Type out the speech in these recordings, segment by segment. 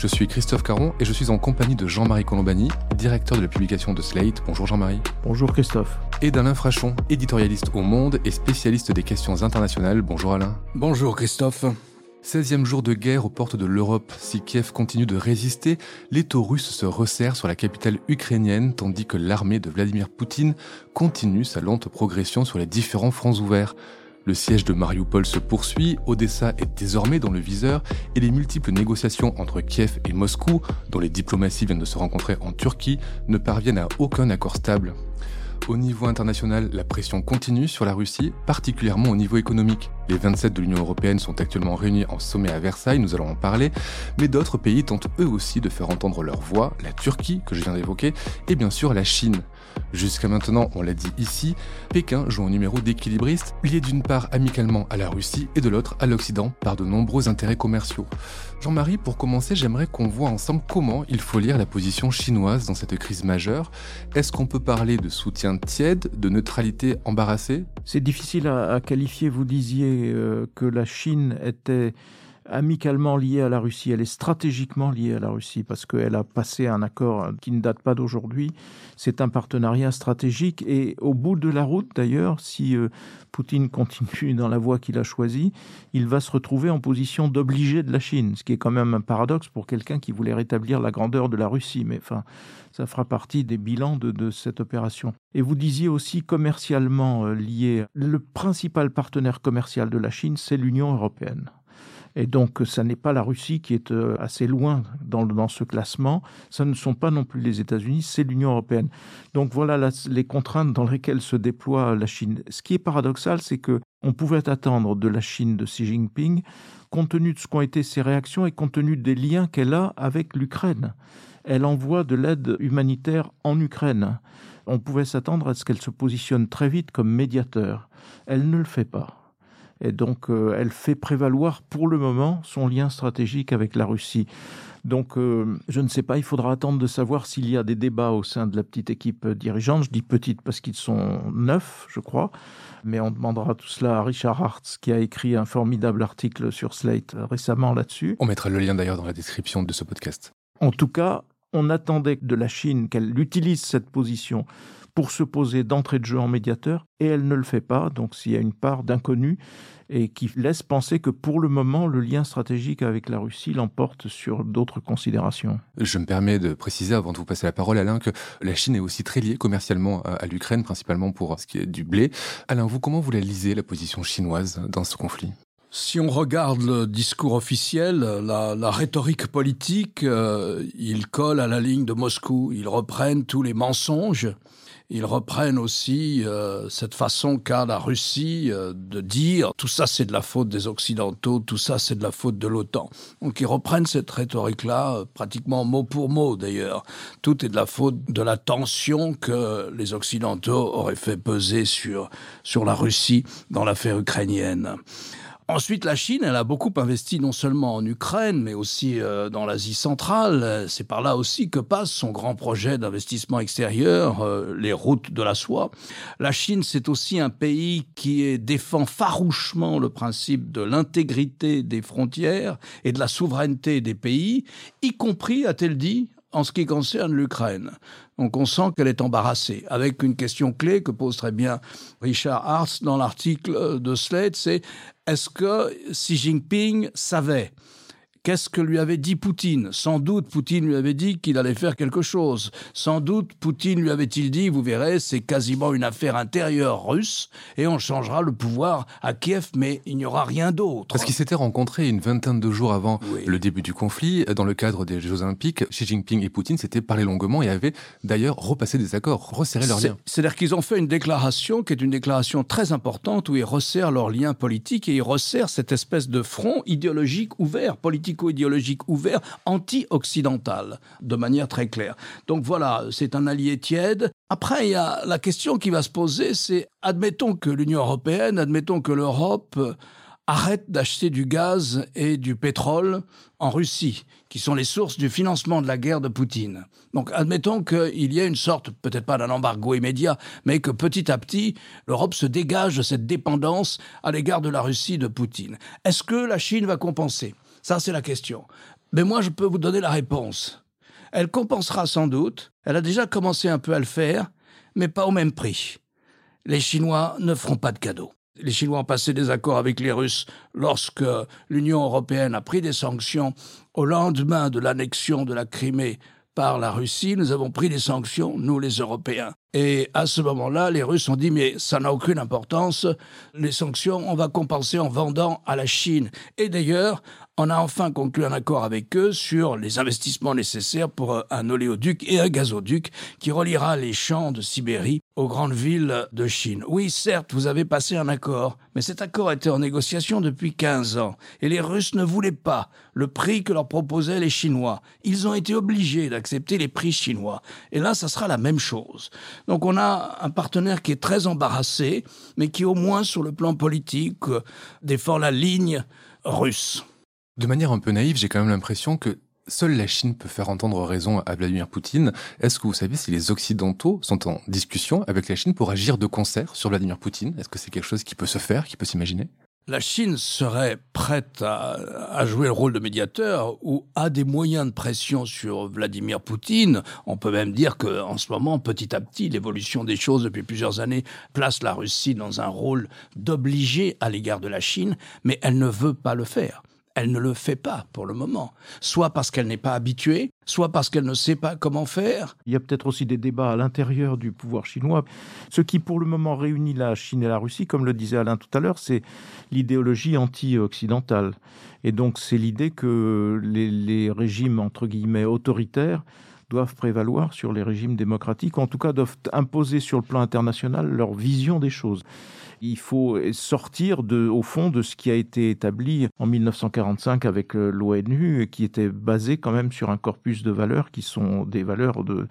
Je suis Christophe Caron et je suis en compagnie de Jean-Marie Colombani, directeur de la publication de Slate. Bonjour Jean-Marie. Bonjour Christophe. Et d'Alain Frachon, éditorialiste au Monde et spécialiste des questions internationales. Bonjour Alain. Bonjour Christophe. 16e jour de guerre aux portes de l'Europe. Si Kiev continue de résister, l'étau russe se resserre sur la capitale ukrainienne tandis que l'armée de Vladimir Poutine continue sa lente progression sur les différents fronts ouverts. Le siège de Mariupol se poursuit, Odessa est désormais dans le viseur et les multiples négociations entre Kiev et Moscou, dont les diplomaties viennent de se rencontrer en Turquie, ne parviennent à aucun accord stable. Au niveau international, la pression continue sur la Russie, particulièrement au niveau économique. Les 27 de l'Union européenne sont actuellement réunis en sommet à Versailles, nous allons en parler, mais d'autres pays tentent eux aussi de faire entendre leur voix, la Turquie, que je viens d'évoquer, et bien sûr la Chine. Jusqu'à maintenant, on l'a dit ici, Pékin joue un numéro d'équilibriste, lié d'une part amicalement à la Russie et de l'autre à l'Occident par de nombreux intérêts commerciaux. Jean-Marie, pour commencer, j'aimerais qu'on voit ensemble comment il faut lire la position chinoise dans cette crise majeure. Est-ce qu'on peut parler de soutien tiède, de neutralité embarrassée? C'est difficile à, qualifier. Vous disiez que la Chine était amicalement liée à la Russie, elle est stratégiquement liée à la Russie parce qu'elle a passé un accord qui ne date pas d'aujourd'hui. C'est un partenariat stratégique et au bout de la route d'ailleurs, si euh, Poutine continue dans la voie qu'il a choisie, il va se retrouver en position d'obligé de la Chine, ce qui est quand même un paradoxe pour quelqu'un qui voulait rétablir la grandeur de la Russie. Mais enfin, ça fera partie des bilans de, cette opération. Et vous disiez aussi commercialement euh, lié, le principal partenaire commercial de la Chine, c'est l'Union européenne. Et donc, ça n'est pas la Russie qui est euh, assez loin dans, ce classement. Ce ne sont pas non plus les États-Unis, c'est l'Union européenne. Donc voilà les contraintes dans lesquelles se déploie la Chine. Ce qui est paradoxal, c'est que on pouvait attendre de la Chine de Xi Jinping, compte tenu de ce qu'ont été ses réactions et compte tenu des liens qu'elle a avec l'Ukraine. Elle envoie de l'aide humanitaire en Ukraine. On pouvait s'attendre à ce qu'elle se positionne très vite comme médiateur. Elle ne le fait pas. Et donc, euh, elle fait prévaloir pour le moment son lien stratégique avec la Russie. Donc, euh, je ne sais pas, il faudra attendre de savoir s'il y a des débats au sein de la petite équipe dirigeante. Je dis petite parce qu'ils sont neuf, je crois. Mais on demandera tout cela à Richard Hartz, qui a écrit un formidable article sur Slate récemment là-dessus. On mettra le lien d'ailleurs dans la description de ce podcast. En tout cas, on attendait de la Chine qu'elle utilise cette position pour se poser d'entrée de jeu en médiateur, et elle ne le fait pas, donc s'il y a une part d'inconnu, et qui laisse penser que pour le moment, le lien stratégique avec la Russie l'emporte sur d'autres considérations. Je me permets de préciser, avant de vous passer la parole, Alain, que la Chine est aussi très liée commercialement à l'Ukraine, principalement pour ce qui est du blé. Alain, vous, comment vous la lisez, la position chinoise dans ce conflit? Si on regarde le discours officiel, la, la rhétorique politique, euh, ils collent à la ligne de Moscou. Ils reprennent tous les mensonges ils reprennent aussi euh, cette façon qu'a la Russie euh, de dire tout ça c'est de la faute des Occidentaux, tout ça c'est de la faute de l'OTAN. Donc ils reprennent cette rhétorique-là euh, pratiquement mot pour mot d'ailleurs. Tout est de la faute de la tension que les Occidentaux auraient fait peser sur, sur la Russie dans l'affaire ukrainienne. Ensuite, la Chine, elle a beaucoup investi non seulement en Ukraine, mais aussi euh, dans l'Asie centrale. C'est par là aussi que passe son grand projet d'investissement extérieur, euh, les routes de la soie. La Chine, c'est aussi un pays qui défend farouchement le principe de l'intégrité des frontières et de la souveraineté des pays, y compris, a-t-elle dit, en ce qui concerne l'Ukraine. Donc on sent qu'elle est embarrassée. Avec une question clé que pose très bien Richard Hartz dans l'article de Slate, c'est est-ce que Xi Jinping savait Qu'est-ce que lui avait dit Poutine? Sans doute Poutine lui avait dit qu'il allait faire quelque chose. Sans doute Poutine lui avait-il dit, vous verrez, c'est quasiment une affaire intérieure russe et on changera le pouvoir à Kiev, mais il n'y aura rien d'autre. Parce qu'ils s'étaient rencontrés une vingtaine de jours avant le début du conflit, dans le cadre des Jeux Olympiques. Xi Jinping et Poutine s'étaient parlé longuement et avaient d'ailleurs repassé des accords, resserré leurs liens. C'est-à-dire qu'ils ont fait une déclaration qui est une déclaration très importante où ils resserrent leurs liens politiques et ils resserrent cette espèce de front idéologique ouvert, politique idéologique ouvert, anti-occidental, de manière très claire. Donc voilà, c'est un allié tiède. Après, il y a la question qui va se poser, c'est admettons que l'Union européenne, admettons que l'Europe arrête d'acheter du gaz et du pétrole en Russie, qui sont les sources du financement de la guerre de Poutine. Donc admettons qu'il y ait une sorte, peut-être pas d'un embargo immédiat, mais que petit à petit, l'Europe se dégage de cette dépendance à l'égard de la Russie de Poutine. Est-ce que la Chine va compenser? Ça, c'est la question. Mais moi, je peux vous donner la réponse. Elle compensera sans doute, elle a déjà commencé un peu à le faire, mais pas au même prix. Les Chinois ne feront pas de cadeaux les Chinois ont passé des accords avec les Russes lorsque l'Union européenne a pris des sanctions au lendemain de l'annexion de la Crimée par la Russie. Nous avons pris des sanctions, nous les Européens. Et à ce moment-là, les Russes ont dit mais ça n'a aucune importance, les sanctions, on va compenser en vendant à la Chine. Et d'ailleurs, on a enfin conclu un accord avec eux sur les investissements nécessaires pour un oléoduc et un gazoduc qui reliera les champs de Sibérie aux grandes villes de Chine. Oui, certes, vous avez passé un accord, mais cet accord était en négociation depuis 15 ans et les Russes ne voulaient pas le prix que leur proposaient les Chinois. Ils ont été obligés d'accepter les prix chinois. Et là, ça sera la même chose. Donc on a un partenaire qui est très embarrassé, mais qui au moins sur le plan politique défend la ligne russe. De manière un peu naïve, j'ai quand même l'impression que seule la Chine peut faire entendre raison à Vladimir Poutine. Est-ce que vous savez si les Occidentaux sont en discussion avec la Chine pour agir de concert sur Vladimir Poutine? Est-ce que c'est quelque chose qui peut se faire, qui peut s'imaginer? La Chine serait prête à, jouer le rôle de médiateur ou a des moyens de pression sur Vladimir Poutine. On peut même dire qu'en ce moment, petit à petit, l'évolution des choses depuis plusieurs années place la Russie dans un rôle d'obligé à l'égard de la Chine, mais elle ne veut pas le faire elle ne le fait pas pour le moment. Soit parce qu'elle n'est pas habituée, soit parce qu'elle ne sait pas comment faire. Il y a peut-être aussi des débats à l'intérieur du pouvoir chinois. Ce qui pour le moment réunit la Chine et la Russie, comme le disait Alain tout à l'heure, c'est l'idéologie anti-occidentale. Et donc c'est l'idée que les, régimes, entre guillemets, autoritaires doivent prévaloir sur les régimes démocratiques, en tout cas doivent imposer sur le plan international leur vision des choses. Il faut sortir de, au fond de ce qui a été établi en 1945 avec euh, l'ONU, qui était basé quand même sur un corpus de valeurs qui sont des valeurs de,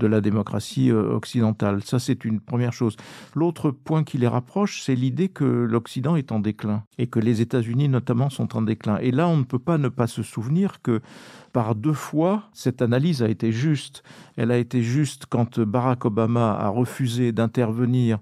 la démocratie euh, occidentale. Ça, c'est une première chose. L'autre point qui les rapproche, c'est l'idée que l'Occident est en déclin et que les États-Unis notamment sont en déclin. Et là, on ne peut pas ne pas se souvenir que par deux fois, cette analyse a été juste. Elle a été juste quand Barack Obama a refusé d'intervenir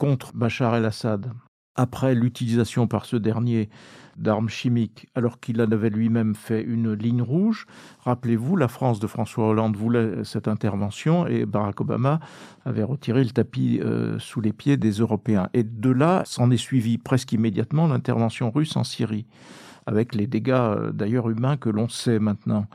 contre Bachar el-Assad après l'utilisation par ce dernier d'armes chimiques, alors qu'il en avait lui-même fait une ligne rouge. Rappelez-vous, la France de François Hollande voulait cette intervention et Barack Obama avait retiré le tapis euh, sous les pieds des Européens. Et de là, s'en est suivi presque immédiatement l'intervention russe en Syrie, avec les dégâts euh, d'ailleurs humains que l'on sait maintenant.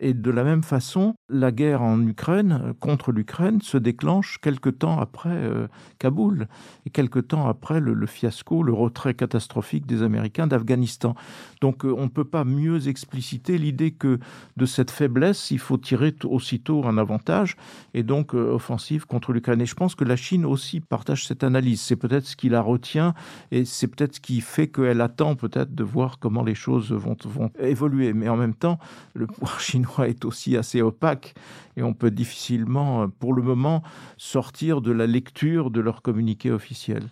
Et de la même façon, la guerre en Ukraine, euh, contre l'Ukraine, se déclenche quelque temps après euh, Kaboul et quelque temps après le, fiasco, le retrait catastrophique des Américains d'Afghanistan. Donc euh, on ne peut pas mieux expliciter l'idée que de cette faiblesse, il faut tirer aussitôt un avantage et donc offensive contre l'Ukraine. Et je pense que la Chine aussi partage cette analyse. C'est peut-être ce qui la retient et c'est peut-être ce qui fait qu'elle attend peut-être de voir comment les choses vont, vont évoluer. Mais en même temps, le pouvoir chinois est aussi assez opaque et on peut difficilement, euh, pour le moment, sortir de la lecture de leur communiqué officiel.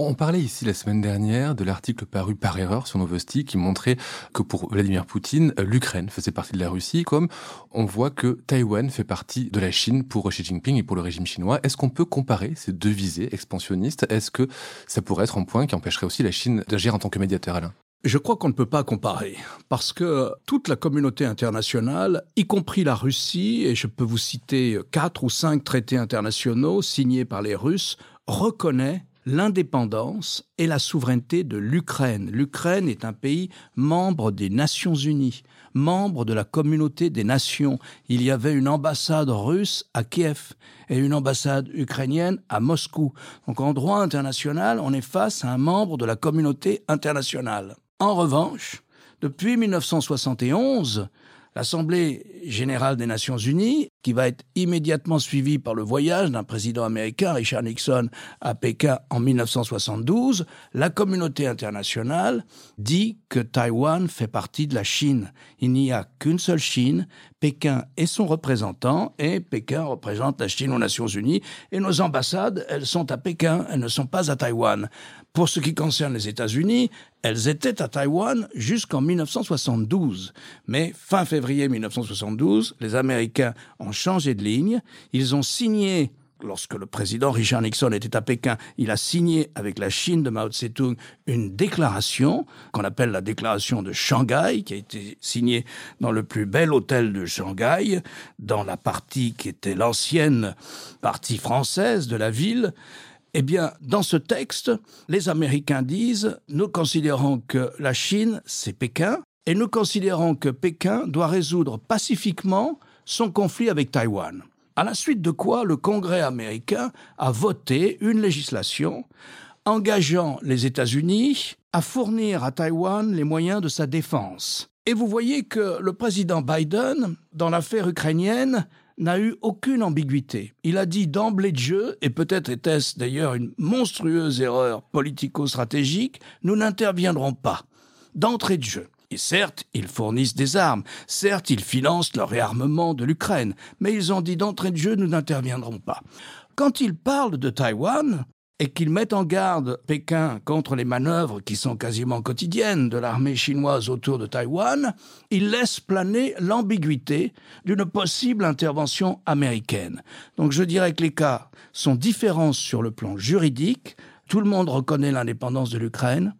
On parlait ici la semaine dernière de l'article paru par erreur sur Novosti qui montrait que pour Vladimir Poutine, l'Ukraine faisait partie de la Russie, comme on voit que Taïwan fait partie de la Chine pour Xi Jinping et pour le régime chinois. Est-ce qu'on peut comparer ces deux visées expansionnistes? Est-ce que ça pourrait être un point qui empêcherait aussi la Chine d'agir en tant que médiateur, Alain? Je crois qu'on ne peut pas comparer, parce que toute la communauté internationale, y compris la Russie, et je peux vous citer quatre ou cinq traités internationaux signés par les Russes, reconnaît l'indépendance et la souveraineté de l'Ukraine. L'Ukraine est un pays membre des Nations Unies, membre de la communauté des nations. Il y avait une ambassade russe à Kiev et une ambassade ukrainienne à Moscou. Donc en droit international, on est face à un membre de la communauté internationale. En revanche, depuis 1971, l'Assemblée générale des Nations unies, qui va être immédiatement suivie par le voyage d'un président américain, Richard Nixon, à Pékin en 1972, la communauté internationale dit que Taïwan fait partie de la Chine. Il n'y a qu'une seule Chine, Pékin est son représentant, et Pékin représente la Chine aux Nations unies, et nos ambassades, elles sont à Pékin, elles ne sont pas à Taïwan. Pour ce qui concerne les États-Unis, elles étaient à Taïwan jusqu'en 1972. Mais fin février 1972, les Américains ont changé de ligne. Ils ont signé lorsque le président Richard Nixon était à Pékin, il a signé avec la Chine de Mao Tse-tung une déclaration qu'on appelle la déclaration de Shanghai, qui a été signée dans le plus bel hôtel de Shanghai, dans la partie qui était l'ancienne partie française de la ville. Eh bien, dans ce texte, les Américains disent, nous considérons que la Chine, c'est Pékin, et nous considérons que Pékin doit résoudre pacifiquement son conflit avec Taïwan à la suite de quoi le Congrès américain a voté une législation engageant les États-Unis à fournir à Taïwan les moyens de sa défense. Et vous voyez que le président Biden, dans l'affaire ukrainienne, n'a eu aucune ambiguïté. Il a dit d'emblée de jeu, et peut-être était-ce d'ailleurs une monstrueuse erreur politico-stratégique, nous n'interviendrons pas. D'entrée de jeu. Et certes, ils fournissent des armes, certes, ils financent le réarmement de l'Ukraine, mais ils ont dit d'entrée de jeu, nous n'interviendrons pas. Quand ils parlent de Taïwan, et qu'ils mettent en garde Pékin contre les manœuvres qui sont quasiment quotidiennes de l'armée chinoise autour de Taïwan, ils laissent planer l'ambiguïté d'une possible intervention américaine. Donc je dirais que les cas sont différents sur le plan juridique. Tout le monde reconnaît l'indépendance de l'Ukraine.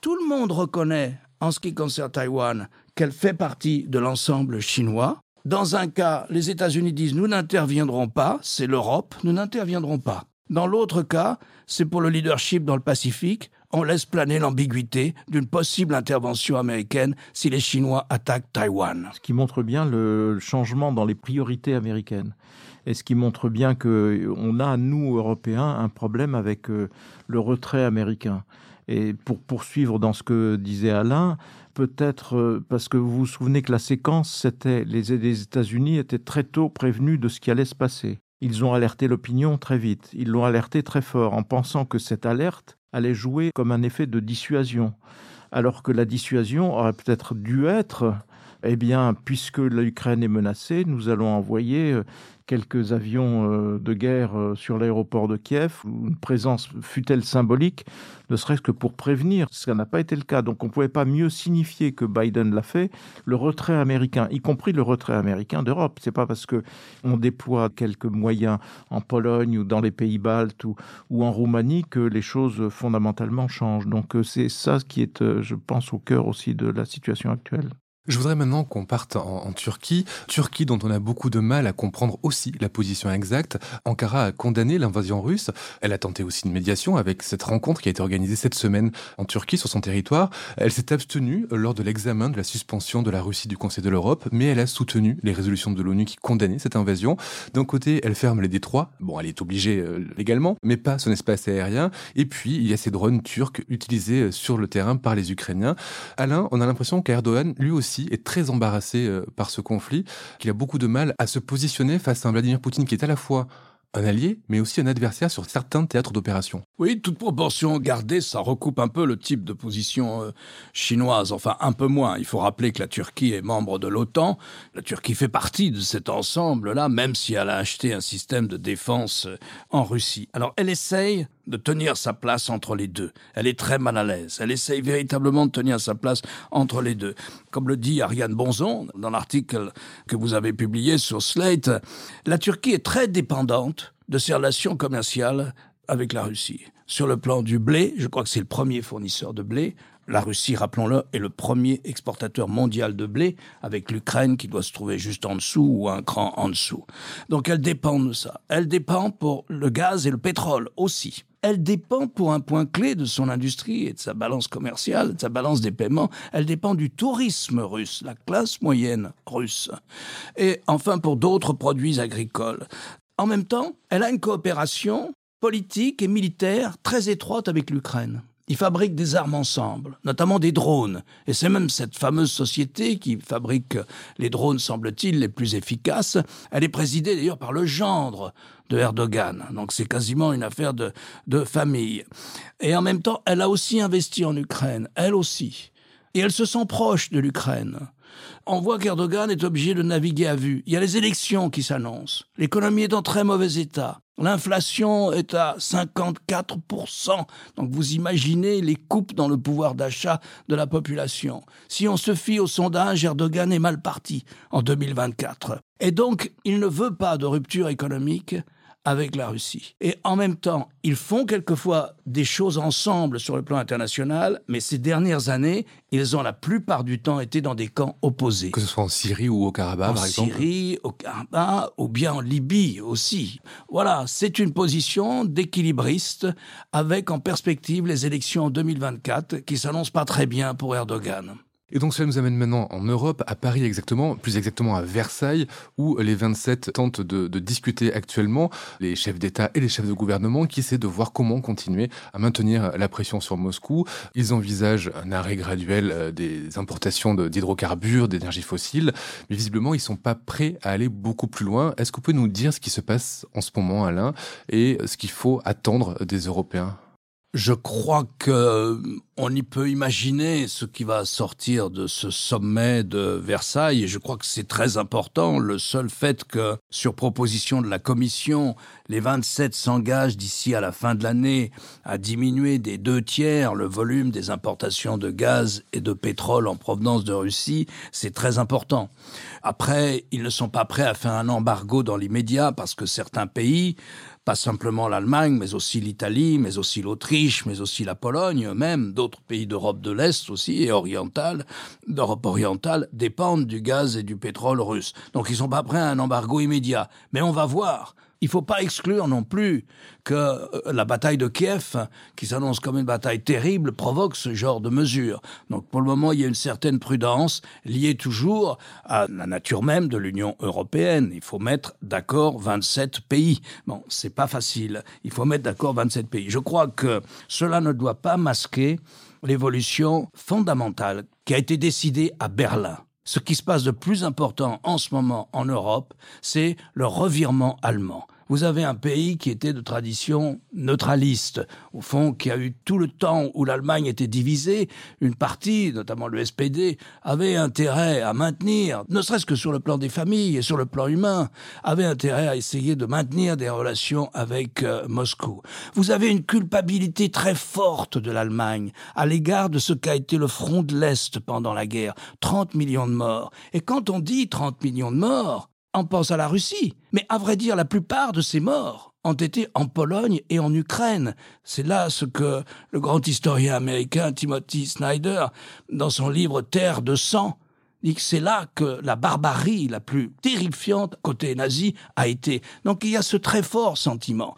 Tout le monde reconnaît en ce qui concerne Taïwan, qu'elle fait partie de l'ensemble chinois. Dans un cas, les États-Unis disent nous n'interviendrons pas, c'est l'Europe, nous n'interviendrons pas. Dans l'autre cas, c'est pour le leadership dans le Pacifique, on laisse planer l'ambiguïté d'une possible intervention américaine si les Chinois attaquent Taïwan. Ce qui montre bien le changement dans les priorités américaines. Et ce qui montre bien qu'on a, nous, Européens, un problème avec euh, le retrait américain. Et pour poursuivre dans ce que disait Alain, peut-être euh, parce que vous vous souvenez que la séquence, c'était les, États-Unis étaient très tôt prévenus de ce qui allait se passer. Ils ont alerté l'opinion très vite, ils l'ont alerté très fort en pensant que cette alerte allait jouer comme un effet de dissuasion, alors que la dissuasion aurait peut-être dû être eh bien, puisque l'Ukraine est menacée, nous allons envoyer euh, quelques avions euh, de guerre euh, sur l'aéroport de Kiev, une présence fut-elle symbolique, ne serait-ce que pour prévenir. Ça n'a pas été le cas. Donc on ne pouvait pas mieux signifier que Biden l'a fait, le retrait américain, y compris le retrait américain d'Europe. C'est pas parce que on déploie quelques moyens en Pologne ou dans les pays baltes ou, ou en Roumanie que les choses fondamentalement changent. Donc c'est ça qui est, je pense, au cœur aussi de la situation actuelle. Je voudrais maintenant qu'on parte en, Turquie, Turquie dont on a beaucoup de mal à comprendre aussi la position exacte. Ankara a condamné l'invasion russe. Elle a tenté aussi une médiation avec cette rencontre qui a été organisée cette semaine en Turquie sur son territoire. Elle s'est abstenue lors de l'examen de la suspension de la Russie du Conseil de l'Europe, mais elle a soutenu les résolutions de l'ONU qui condamnaient cette invasion. D'un côté, elle ferme les détroits. Bon, elle est obligée euh, légalement, mais pas son espace aérien. Et puis, il y a ces drones turcs utilisés sur le terrain par les Ukrainiens. Alain, on a l'impression qu'Erdogan, lui aussi, est très embarrassé euh, par ce conflit, qu'il a beaucoup de mal à se positionner face à un Vladimir Poutine qui est à la fois un allié, mais aussi un adversaire sur certains théâtres d'opération. Oui, toute proportion gardée, ça recoupe un peu le type de position euh, chinoise, enfin un peu moins. Il faut rappeler que la Turquie est membre de l'OTAN. La Turquie fait partie de cet ensemble-là, même si elle a acheté un système de défense euh, en Russie. Alors elle essaye de tenir sa place entre les deux. Elle est très mal à l'aise. Elle essaye véritablement de tenir sa place entre les deux. Comme le dit Ariane Bonzon dans l'article que vous avez publié sur Slate, la Turquie est très dépendante de ses relations commerciales avec la Russie. Sur le plan du blé, je crois que c'est le premier fournisseur de blé. La Russie, rappelons-le, est le premier exportateur mondial de blé, avec l'Ukraine qui doit se trouver juste en dessous ou un cran en dessous. Donc elle dépend de ça. Elle dépend pour le gaz et le pétrole aussi elle dépend pour un point clé de son industrie et de sa balance commerciale, de sa balance des paiements, elle dépend du tourisme russe, la classe moyenne russe. Et enfin pour d'autres produits agricoles. En même temps, elle a une coopération politique et militaire très étroite avec l'Ukraine. Ils fabriquent des armes ensemble, notamment des drones. Et c'est même cette fameuse société qui fabrique les drones, semble-t-il, les plus efficaces. Elle est présidée d'ailleurs par le gendre de Erdogan. Donc c'est quasiment une affaire de, de famille. Et en même temps, elle a aussi investi en Ukraine, elle aussi. Et elle se sent proche de l'Ukraine. On voit qu'Erdogan est obligé de naviguer à vue. Il y a les élections qui s'annoncent. L'économie est en très mauvais état. L'inflation est à 54%. Donc vous imaginez les coupes dans le pouvoir d'achat de la population. Si on se fie au sondage, Erdogan est mal parti en 2024. Et donc, il ne veut pas de rupture économique avec la Russie. Et en même temps, ils font quelquefois des choses ensemble sur le plan international, mais ces dernières années, ils ont la plupart du temps été dans des camps opposés. Que ce soit en Syrie ou au Karabakh, par exemple En Syrie, au Karabakh, ou bien en Libye aussi. Voilà, c'est une position d'équilibriste avec en perspective les élections en 2024 qui s'annoncent pas très bien pour Erdogan. Et donc cela nous amène maintenant en Europe, à Paris exactement, plus exactement à Versailles, où les 27 tentent de, discuter actuellement, les chefs d'État et les chefs de gouvernement, qui essaient de voir comment continuer à maintenir la pression sur Moscou. Ils envisagent un arrêt graduel euh, des importations d'hydrocarbures, d'énergie fossile, mais visiblement ils sont pas prêts à aller beaucoup plus loin. Est-ce que vous pouvez nous dire ce qui se passe en ce moment, Alain, et ce qu'il faut attendre des Européens? Je crois que euh, on y peut imaginer ce qui va sortir de ce sommet de Versailles et je crois que c'est très important. Le seul fait que, sur proposition de la Commission, les 27 s'engagent d'ici à la fin de l'année à diminuer des deux tiers le volume des importations de gaz et de pétrole en provenance de Russie, c'est très important. Après, ils ne sont pas prêts à faire un embargo dans l'immédiat parce que certains pays pas simplement l'Allemagne, mais aussi l'Italie, mais aussi l'Autriche, mais aussi la Pologne, même d'autres pays d'Europe de l'Est aussi et orientale, d'Europe orientale, dépendent du gaz et du pétrole russe. Donc ils sont pas prêts à un embargo immédiat. Mais on va voir. Il ne faut pas exclure non plus que euh, la bataille de Kiev, qui s'annonce comme une bataille terrible, provoque ce genre de mesures. Donc pour le moment, il y a une certaine prudence liée toujours à la nature même de l'Union européenne. Il faut mettre d'accord 27 pays. Bon, c'est pas facile. Il faut mettre d'accord 27 pays. Je crois que cela ne doit pas masquer l'évolution fondamentale qui a été décidée à Berlin ce qui se passe de plus important en ce moment en Europe, c'est le revirement allemand vous avez un pays qui était de tradition neutraliste, au fond, qui a eu tout le temps où l'Allemagne était divisée, une partie, notamment le SPD, avait intérêt à maintenir, ne serait-ce que sur le plan des familles et sur le plan humain, avait intérêt à essayer de maintenir des relations avec euh, Moscou. Vous avez une culpabilité très forte de l'Allemagne à l'égard de ce qu'a été le front de l'Est pendant la guerre. 30 millions de morts. Et quand on dit 30 millions de morts, on pense à la Russie. Mais à vrai dire, la plupart de ces morts ont été en Pologne et en Ukraine. C'est là ce que le grand historien américain Timothy Snyder, dans son livre Terre de sang, dit que c'est là que la barbarie la plus terrifiante côté nazi a été. Donc il y a ce très fort sentiment.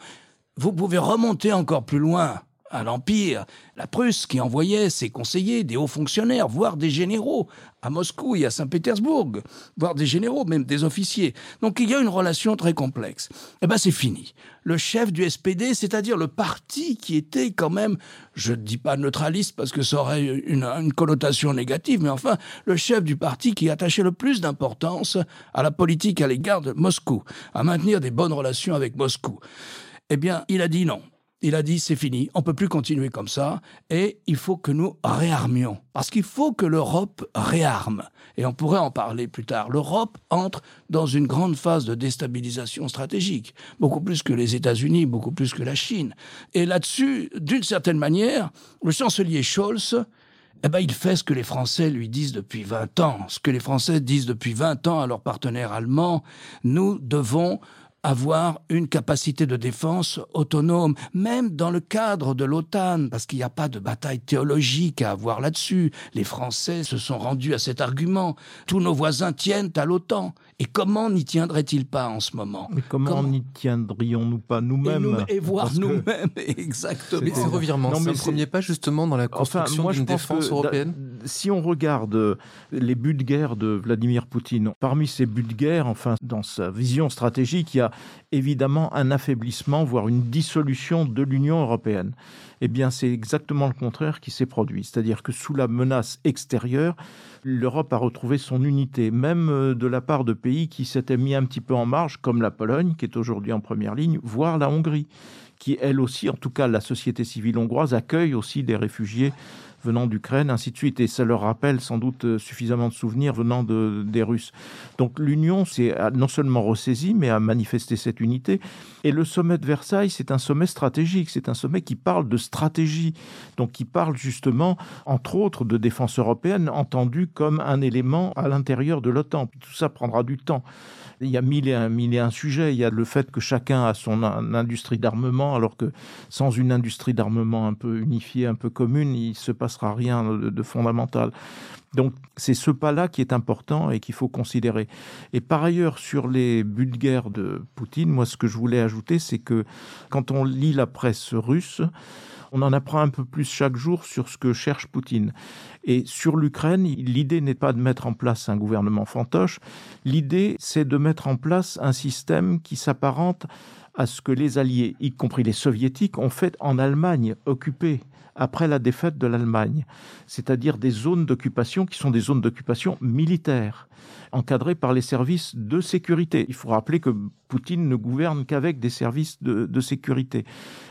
Vous pouvez remonter encore plus loin à l'Empire, la Prusse qui envoyait ses conseillers, des hauts fonctionnaires, voire des généraux à Moscou et à Saint-Pétersbourg, voire des généraux, même des officiers. Donc il y a une relation très complexe. Eh bien c'est fini. Le chef du SPD, c'est-à-dire le parti qui était quand même, je ne dis pas neutraliste parce que ça aurait une, une connotation négative, mais enfin le chef du parti qui attachait le plus d'importance à la politique à l'égard de Moscou, à maintenir des bonnes relations avec Moscou. Eh bien, il a dit non. Il a dit c'est fini, on peut plus continuer comme ça et il faut que nous réarmions parce qu'il faut que l'Europe réarme et on pourrait en parler plus tard. L'Europe entre dans une grande phase de déstabilisation stratégique, beaucoup plus que les États-Unis, beaucoup plus que la Chine. Et là-dessus, d'une certaine manière, le chancelier Scholz eh ben, il fait ce que les Français lui disent depuis 20 ans, ce que les Français disent depuis 20 ans à leurs partenaires allemands. Nous devons avoir une capacité de défense autonome, même dans le cadre de l'OTAN, parce qu'il n'y a pas de bataille théologique à avoir là-dessus. Les Français se sont rendus à cet argument. Tous nos voisins tiennent à l'OTAN. Et comment n'y tiendraient-ils pas en ce moment? Mais comment, n'y tiendrions-nous pas nous-mêmes? Et, voir nous-mêmes, exactement. Mais ces revirements, c'est un premier pas justement dans la construction d'une défense européenne Si on regarde les buts de guerre de Vladimir Poutine, parmi ces buts de guerre, enfin, dans sa vision stratégique, il y a évidemment un affaiblissement, voire une dissolution de l'Union européenne. Eh bien, c'est exactement le contraire qui s'est produit. C'est-à-dire que sous la menace extérieure, l'Europe a retrouvé son unité, même euh, de la part de pays qui s'étaient mis un petit peu en marge, comme la Pologne, qui est aujourd'hui en première ligne, voire la Hongrie, qui elle aussi, en tout cas la société civile hongroise, accueille aussi des réfugiés venant d'Ukraine, ainsi de suite. Et ça leur rappelle sans doute suffisamment de souvenirs venant de, des Russes. Donc l'Union s'est non seulement ressaisie, mais a manifesté cette unité. Et le sommet de Versailles, c'est un sommet stratégique, c'est un sommet qui parle de stratégie, donc qui parle justement, entre autres, de défense européenne, entendue comme un élément à l'intérieur de l'OTAN. Tout ça prendra du temps. Il y a mille et, un, mille et un sujets. Il y a le fait que chacun a son industrie d'armement, alors que sans une industrie d'armement un peu unifiée, un peu commune, il se passera rien de, de fondamental. Donc c'est ce pas-là qui est important et qu'il faut considérer. Et par ailleurs, sur les buts de guerre de Poutine, moi ce que je voulais ajouter, c'est que quand on lit la presse russe, on en apprend un peu plus chaque jour sur ce que cherche Poutine. Et sur l'Ukraine, l'idée n'est pas de mettre en place un gouvernement fantoche, l'idée c'est de mettre en place un système qui s'apparente à ce que les Alliés, y compris les Soviétiques, ont fait en Allemagne occupée après la défaite de l'Allemagne, c'est-à-dire des zones d'occupation qui sont des zones d'occupation militaires, encadrées par les services de sécurité. Il faut rappeler que Poutine ne gouverne qu'avec des services de, sécurité.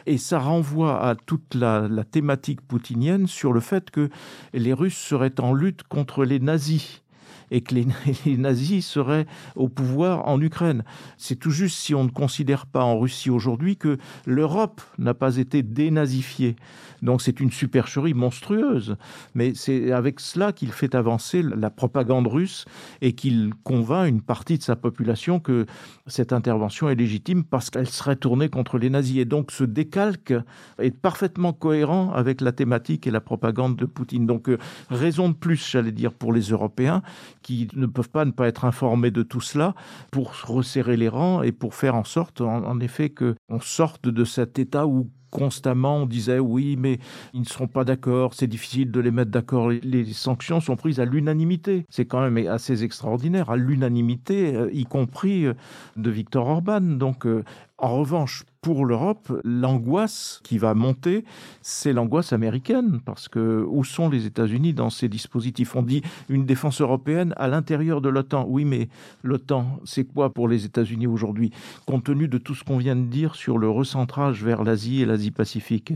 Et ça renvoie à toute la, la thématique poutinienne sur le fait que les Russes seraient en lutte contre les nazis et que les, nazis seraient au pouvoir en Ukraine. C'est tout juste si on ne considère pas en Russie aujourd'hui que l'Europe n'a pas été dénazifiée. Donc c'est une supercherie monstrueuse. Mais c'est avec cela qu'il fait avancer la propagande russe et qu'il convainc une partie de sa population que cette intervention est légitime parce qu'elle serait tournée contre les nazis. Et donc ce décalque est parfaitement cohérent avec la thématique et la propagande de Poutine. Donc euh, raison de plus, j'allais dire, pour les Européens qui ne peuvent pas ne pas être informés de tout cela pour resserrer les rangs et pour faire en sorte, en, effet, qu'on sorte de cet état où constamment on disait oui mais ils ne seront pas d'accord, c'est difficile de les mettre d'accord, les sanctions sont prises à l'unanimité. C'est quand même assez extraordinaire, à l'unanimité, euh, y compris euh, de Victor Orban. Donc euh, en revanche, pour l'Europe, l'angoisse qui va monter, c'est l'angoisse américaine, parce que où sont les États-Unis dans ces dispositifs? On dit une défense européenne à l'intérieur de l'OTAN. Oui, mais l'OTAN, c'est quoi pour les États-Unis aujourd'hui? Compte tenu de tout ce qu'on vient de dire sur le recentrage vers l'Asie et l'Asie-Pacifique,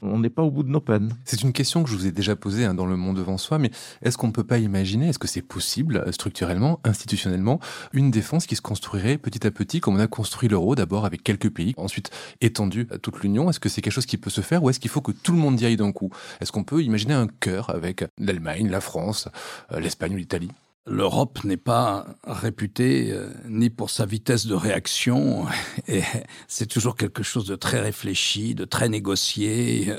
on n'est pas au bout de nos peines. C'est une question que je vous ai déjà posée hein, dans Le Monde devant soi, mais est-ce qu'on ne peut pas imaginer, est-ce que c'est possible structurellement, institutionnellement, une défense qui se construirait petit à petit, comme on a construit l'euro, d'abord avec quelques pays, ensuite étendu à toute l'Union Est-ce que c'est quelque chose qui peut se faire ou est-ce qu'il faut que tout le monde y aille d'un coup? Est-ce qu'on peut imaginer un cœur avec l'Allemagne, la France, euh, l'Espagne ou l'Italie? L'Europe n'est pas réputée euh, ni pour sa vitesse de réaction, et c'est toujours quelque chose de très réfléchi, de très négocié. Euh,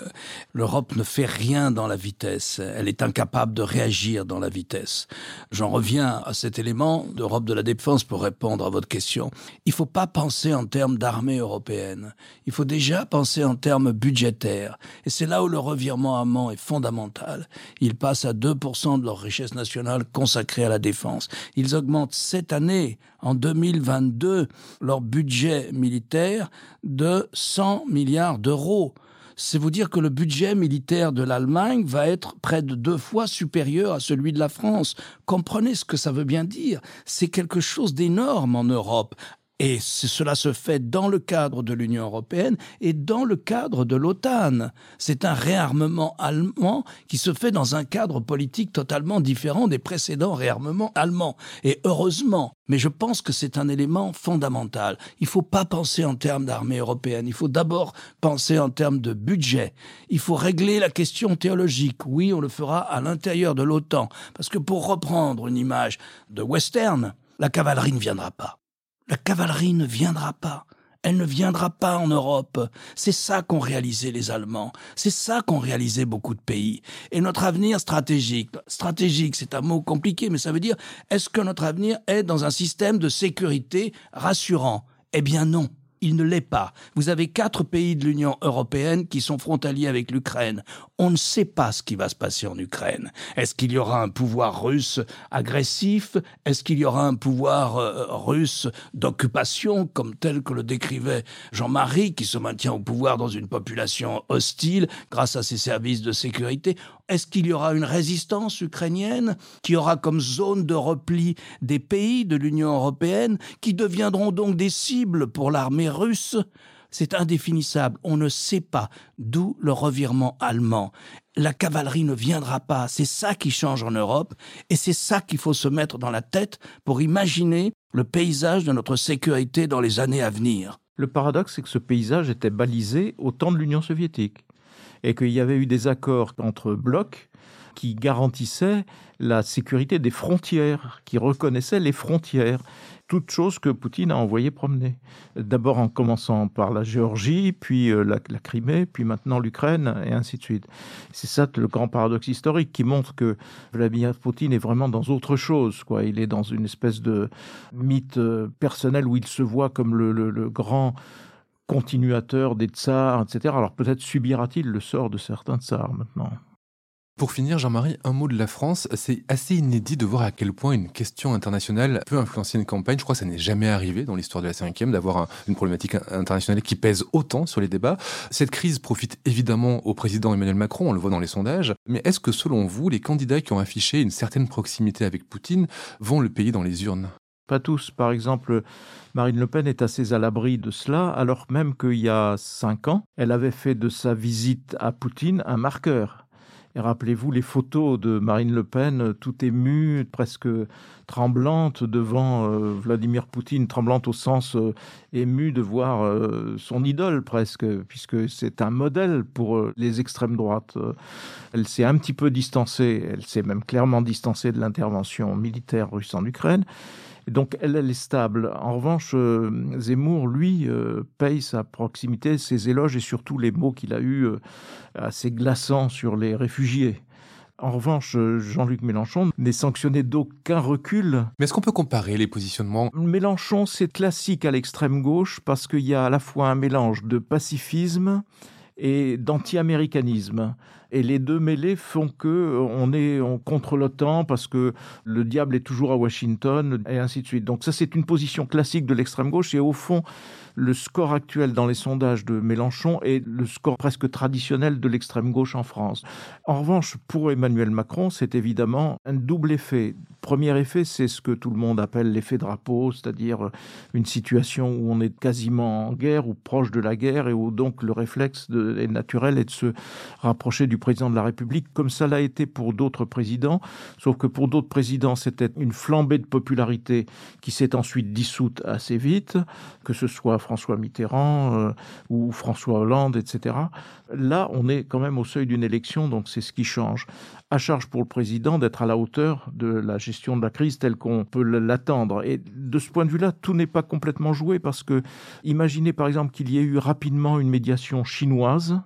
L'Europe ne fait rien dans la vitesse, elle est incapable de réagir dans la vitesse. J'en reviens à cet élément d'Europe de la défense pour répondre à votre question. Il ne faut pas penser en termes d'armée européenne, il faut déjà penser en termes budgétaires. Et c'est là où le revirement allemand est fondamental. Ils passent à 2% de leur richesse nationale consacrée à la défense. Ils augmentent cette année, en 2022, leur budget militaire de 100 milliards d'euros. C'est vous dire que le budget militaire de l'Allemagne va être près de deux fois supérieur à celui de la France. Comprenez ce que ça veut bien dire. C'est quelque chose d'énorme en Europe. Et cela se fait dans le cadre de l'Union européenne et dans le cadre de l'OTAN. C'est un réarmement allemand qui se fait dans un cadre politique totalement différent des précédents réarmements allemands. Et heureusement, mais je pense que c'est un élément fondamental. Il ne faut pas penser en termes d'armée européenne, il faut d'abord penser en termes de budget. Il faut régler la question théologique. Oui, on le fera à l'intérieur de l'OTAN. Parce que pour reprendre une image de western, la cavalerie ne viendra pas. La cavalerie ne viendra pas. Elle ne viendra pas en Europe. C'est ça qu'ont réalisé les Allemands. C'est ça qu'ont réalisé beaucoup de pays. Et notre avenir stratégique, stratégique, c'est un mot compliqué, mais ça veut dire, est-ce que notre avenir est dans un système de sécurité rassurant? Eh bien non il ne l'est pas. Vous avez quatre pays de l'Union européenne qui sont frontaliers avec l'Ukraine. On ne sait pas ce qui va se passer en Ukraine. Est-ce qu'il y aura un pouvoir russe agressif? Est-ce qu'il y aura un pouvoir euh, russe d'occupation, comme tel que le décrivait Jean-Marie, qui se maintient au pouvoir dans une population hostile grâce à ses services de sécurité? Est-ce qu'il y aura une résistance ukrainienne qui aura comme zone de repli des pays de l'Union européenne qui deviendront donc des cibles pour l'armée russe? C'est indéfinissable. On ne sait pas d'où le revirement allemand. La cavalerie ne viendra pas. C'est ça qui change en Europe et c'est ça qu'il faut se mettre dans la tête pour imaginer le paysage de notre sécurité dans les années à venir. Le paradoxe, c'est que ce paysage était balisé au temps de l'Union soviétique et qu'il y avait eu des accords entre blocs qui garantissaient la sécurité des frontières, qui reconnaissaient les frontières toutes choses que Poutine a envoyé promener. D'abord en commençant par la Géorgie, puis euh, la, Crimée, puis maintenant l'Ukraine, et ainsi de suite. C'est ça le grand paradoxe historique qui montre que Vladimir Poutine est vraiment dans autre chose. Quoi. Il est dans une espèce de mythe euh, personnel où il se voit comme le grand continuateur des tsars, etc. Alors peut-être subira-t-il le sort de certains tsars maintenant. Pour finir, Jean-Marie, un mot de la France. C'est assez inédit de voir à quel point une question internationale peut influencer une campagne. Je crois que ça n'est jamais arrivé dans l'histoire de la cinquième d'avoir une problématique internationale qui pèse autant sur les débats. Cette crise profite évidemment au président Emmanuel Macron, on le voit dans les sondages. Mais est-ce que selon vous, les candidats qui ont affiché une certaine proximité avec Poutine vont le payer dans les urnes? Pas tous. Par exemple, Marine Le Pen est assez à l'abri de cela, alors même qu'il y a cinq ans, elle avait fait de sa visite à Poutine un marqueur. Et rappelez-vous les photos de Marine Le Pen, tout émue, presque tremblante devant euh, Vladimir Poutine, tremblante au sens euh, ému de voir euh, son idole presque, puisque c'est un modèle pour les extrêmes droites. Elle s'est un petit peu distancée, elle s'est même clairement distancée de l'intervention militaire russe en Ukraine donc elle, elle est stable. En revanche, euh, Zemmour, lui, euh, paye sa proximité, ses éloges et surtout les mots qu'il a eus euh, assez glaçants sur les réfugiés. En revanche, Jean-Luc Mélenchon n'est sanctionné d'aucun recul. Mais est-ce qu'on peut comparer les positionnements? Mélenchon, c'est classique à l'extrême gauche parce qu'il y a à la fois un mélange de pacifisme et d'anti-américanisme. Et les deux mêlés font que euh, on est contre l'OTAN parce que le diable est toujours à Washington et ainsi de suite. Donc ça, c'est une position classique de l'extrême gauche et au fond, le score actuel dans les sondages de Mélenchon est le score presque traditionnel de l'extrême gauche en France. En revanche, pour Emmanuel Macron, c'est évidemment un double effet. Premier effet, c'est ce que tout le monde appelle l'effet drapeau, c'est-à-dire une situation où on est quasiment en guerre ou proche de la guerre et où donc le réflexe est naturel est de se rapprocher du président de la République, comme ça l'a été pour d'autres présidents, sauf que pour d'autres présidents, c'était une flambée de popularité qui s'est ensuite dissoute assez vite, que ce soit François Mitterrand euh, ou François Hollande, etc. Là, on est quand même au seuil d'une élection, donc c'est ce qui change. À charge pour le président d'être à la hauteur de la gestion de la crise telle qu'on peut l'attendre. Et de ce point de vue-là, tout n'est pas complètement joué parce que imaginez par exemple qu'il y ait eu rapidement une médiation chinoise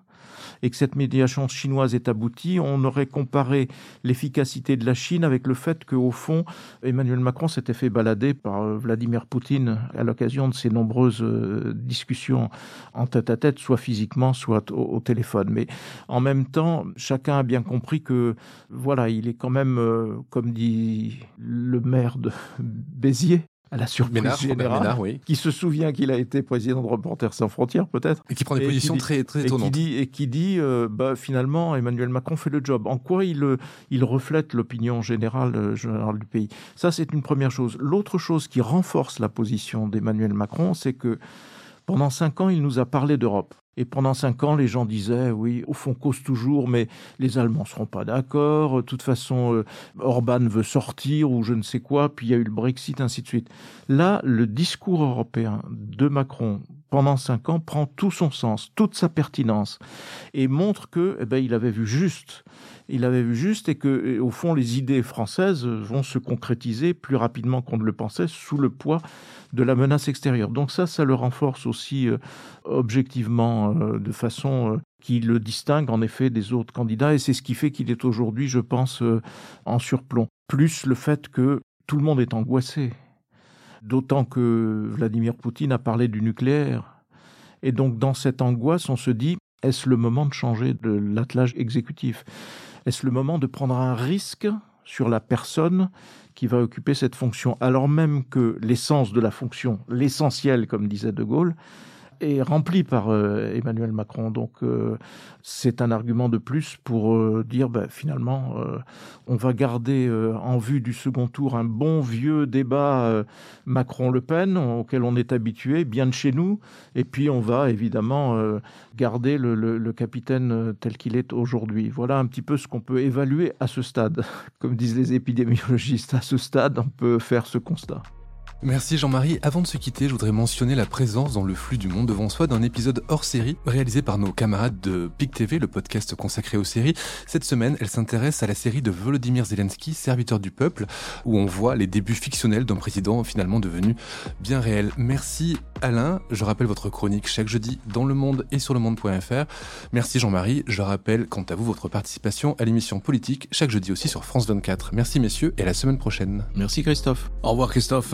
et que cette médiation chinoise est aboutie, on aurait comparé l'efficacité de la Chine avec le fait qu'au fond, Emmanuel Macron s'était fait balader par Vladimir Poutine à l'occasion de ses nombreuses euh, discussions en tête à tête, soit physiquement, soit au, téléphone. Mais en même temps, chacun a bien compris que, voilà, il est quand même, euh, comme dit le maire de Béziers, à la surprise générale, qui se souvient qu'il a été président de Reporters sans frontières, peut-être. Et qui prend des positions très, très étonnantes. Et qui dit, et qui dit euh, bah, finalement, Emmanuel Macron fait le job. En quoi il, euh, il reflète l'opinion générale, euh, générale du pays? Ça, c'est une première chose. L'autre chose qui renforce la position d'Emmanuel Macron, c'est que pendant cinq ans, il nous a parlé d'Europe. Et pendant cinq ans, les gens disaient, oui, au fond, cause toujours, mais les Allemands seront pas d'accord. De toute façon, euh, Orban veut sortir ou je ne sais quoi. Puis il y a eu le Brexit, ainsi de suite. Là, le discours européen de Macron pendant cinq ans prend tout son sens, toute sa pertinence et montre que, eh ben, il avait vu juste il avait vu juste et que, au fond, les idées françaises vont se concrétiser plus rapidement qu'on ne le pensait sous le poids de la menace extérieure. Donc ça, ça le renforce aussi euh, objectivement euh, de façon euh, qui le distingue en effet des autres candidats et c'est ce qui fait qu'il est aujourd'hui, je pense, en surplomb. Plus le fait que tout le monde est angoissé. D'autant que Vladimir Poutine a parlé du nucléaire. Et donc dans cette angoisse, on se dit, est-ce le moment de changer de l'attelage exécutif? Est-ce le moment de prendre un risque sur la personne qui va occuper cette fonction, alors même que l'essence de la fonction, l'essentiel, comme disait De Gaulle, est rempli par euh, Emmanuel Macron. Donc euh, c'est un argument de plus pour euh, dire ben, finalement on va garder en vue du second tour un bon vieux débat Macron-Le Pen auquel on est habitué, bien de chez nous, et puis on va évidemment garder le capitaine tel qu'il est aujourd'hui. Voilà un petit peu ce qu'on peut évaluer à ce stade. Comme disent les épidémiologistes, à ce stade on peut faire ce constat. Merci Jean-Marie. Avant de se quitter, je voudrais mentionner la présence dans le flux du monde devant soi d'un épisode hors série réalisé par nos camarades de PIC TV, le podcast consacré aux séries. Cette semaine, elle s'intéresse à la série de Volodymyr Zelensky, Serviteur du peuple, où on voit les débuts fictionnels d'un président finalement devenu bien réel. Merci Alain. Je rappelle votre chronique chaque jeudi dans Le Monde et sur le monde.fr. Merci Jean-Marie. Je rappelle quant à vous votre participation à l'émission politique chaque jeudi aussi sur France 24. Merci messieurs et à la semaine prochaine. Merci Christophe. Au revoir Christophe.